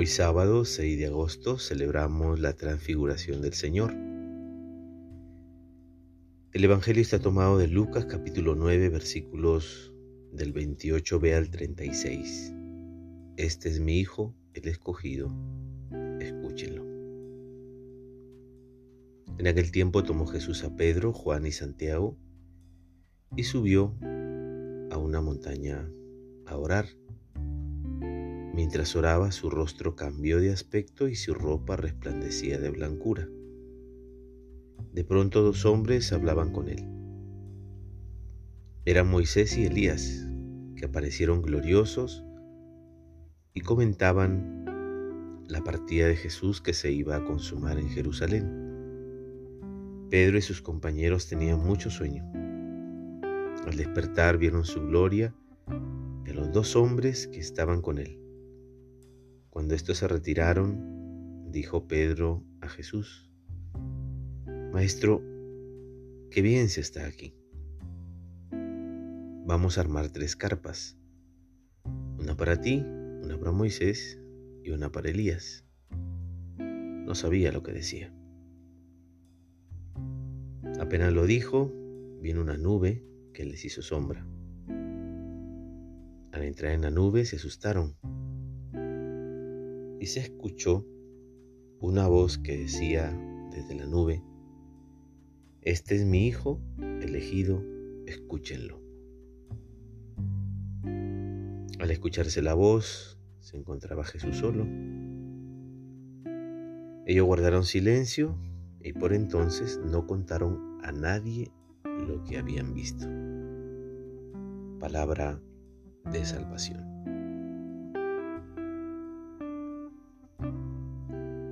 Hoy sábado 6 de agosto celebramos la transfiguración del Señor. El Evangelio está tomado de Lucas capítulo 9 versículos del 28b al 36. Este es mi Hijo, el escogido. Escúchenlo. En aquel tiempo tomó Jesús a Pedro, Juan y Santiago y subió a una montaña a orar. Mientras oraba su rostro cambió de aspecto y su ropa resplandecía de blancura. De pronto dos hombres hablaban con él. Eran Moisés y Elías, que aparecieron gloriosos y comentaban la partida de Jesús que se iba a consumar en Jerusalén. Pedro y sus compañeros tenían mucho sueño. Al despertar vieron su gloria y a los dos hombres que estaban con él. Cuando estos se retiraron, dijo Pedro a Jesús, Maestro, qué bien se está aquí. Vamos a armar tres carpas, una para ti, una para Moisés y una para Elías. No sabía lo que decía. Apenas lo dijo, vino una nube que les hizo sombra. Al entrar en la nube se asustaron y se escuchó una voz que decía desde la nube, Este es mi Hijo elegido, escúchenlo. Al escucharse la voz, se encontraba Jesús solo. Ellos guardaron silencio y por entonces no contaron a nadie lo que habían visto. Palabra de salvación.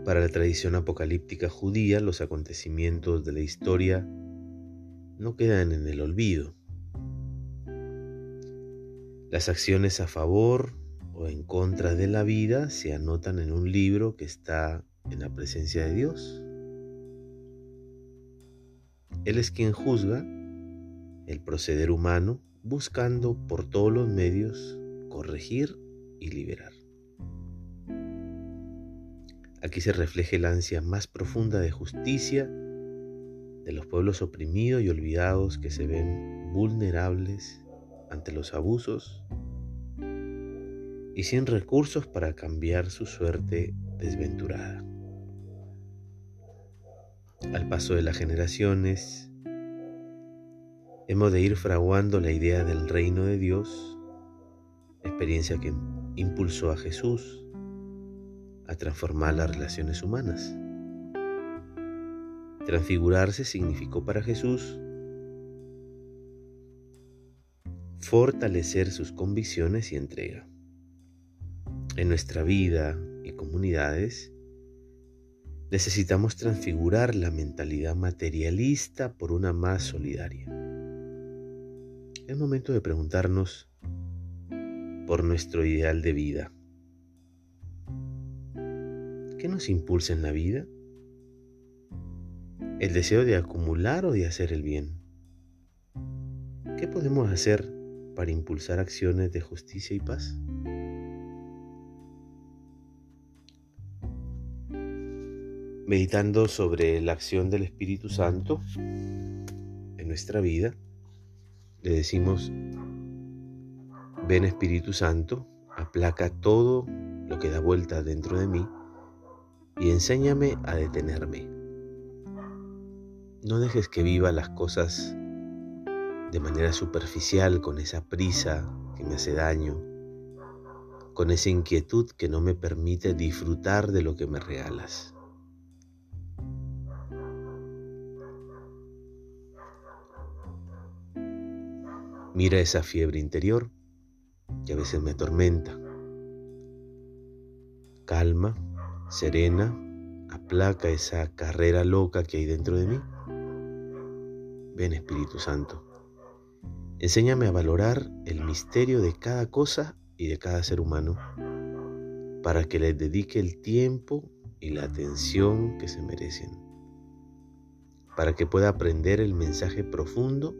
Para la tradición apocalíptica judía, los acontecimientos de la historia no quedan en el olvido. Las acciones a favor o en contra de la vida se anotan en un libro que está en la presencia de Dios. Él es quien juzga el proceder humano buscando por todos los medios corregir y liberar. Aquí se refleja la ansia más profunda de justicia de los pueblos oprimidos y olvidados que se ven vulnerables ante los abusos y sin recursos para cambiar su suerte desventurada. Al paso de las generaciones, hemos de ir fraguando la idea del reino de Dios, experiencia que impulsó a Jesús a transformar las relaciones humanas. Transfigurarse significó para Jesús fortalecer sus convicciones y entrega. En nuestra vida y comunidades necesitamos transfigurar la mentalidad materialista por una más solidaria. Es momento de preguntarnos por nuestro ideal de vida. ¿Qué nos impulsa en la vida? ¿El deseo de acumular o de hacer el bien? ¿Qué podemos hacer para impulsar acciones de justicia y paz? Meditando sobre la acción del Espíritu Santo en nuestra vida, le decimos, ven Espíritu Santo, aplaca todo lo que da vuelta dentro de mí y enséñame a detenerme. No dejes que viva las cosas de manera superficial con esa prisa que me hace daño, con esa inquietud que no me permite disfrutar de lo que me regalas. Mira esa fiebre interior que a veces me atormenta. Calma serena, aplaca esa carrera loca que hay dentro de mí. Ven Espíritu Santo, enséñame a valorar el misterio de cada cosa y de cada ser humano para que les dedique el tiempo y la atención que se merecen, para que pueda aprender el mensaje profundo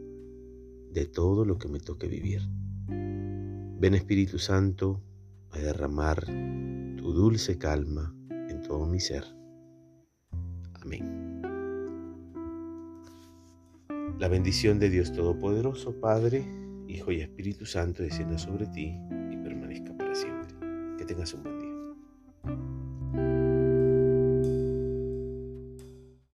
de todo lo que me toque vivir. Ven Espíritu Santo a derramar tu dulce calma todo mi ser. Amén. La bendición de Dios Todopoderoso, Padre, Hijo y Espíritu Santo, descienda sobre ti y permanezca para siempre. Que tengas un buen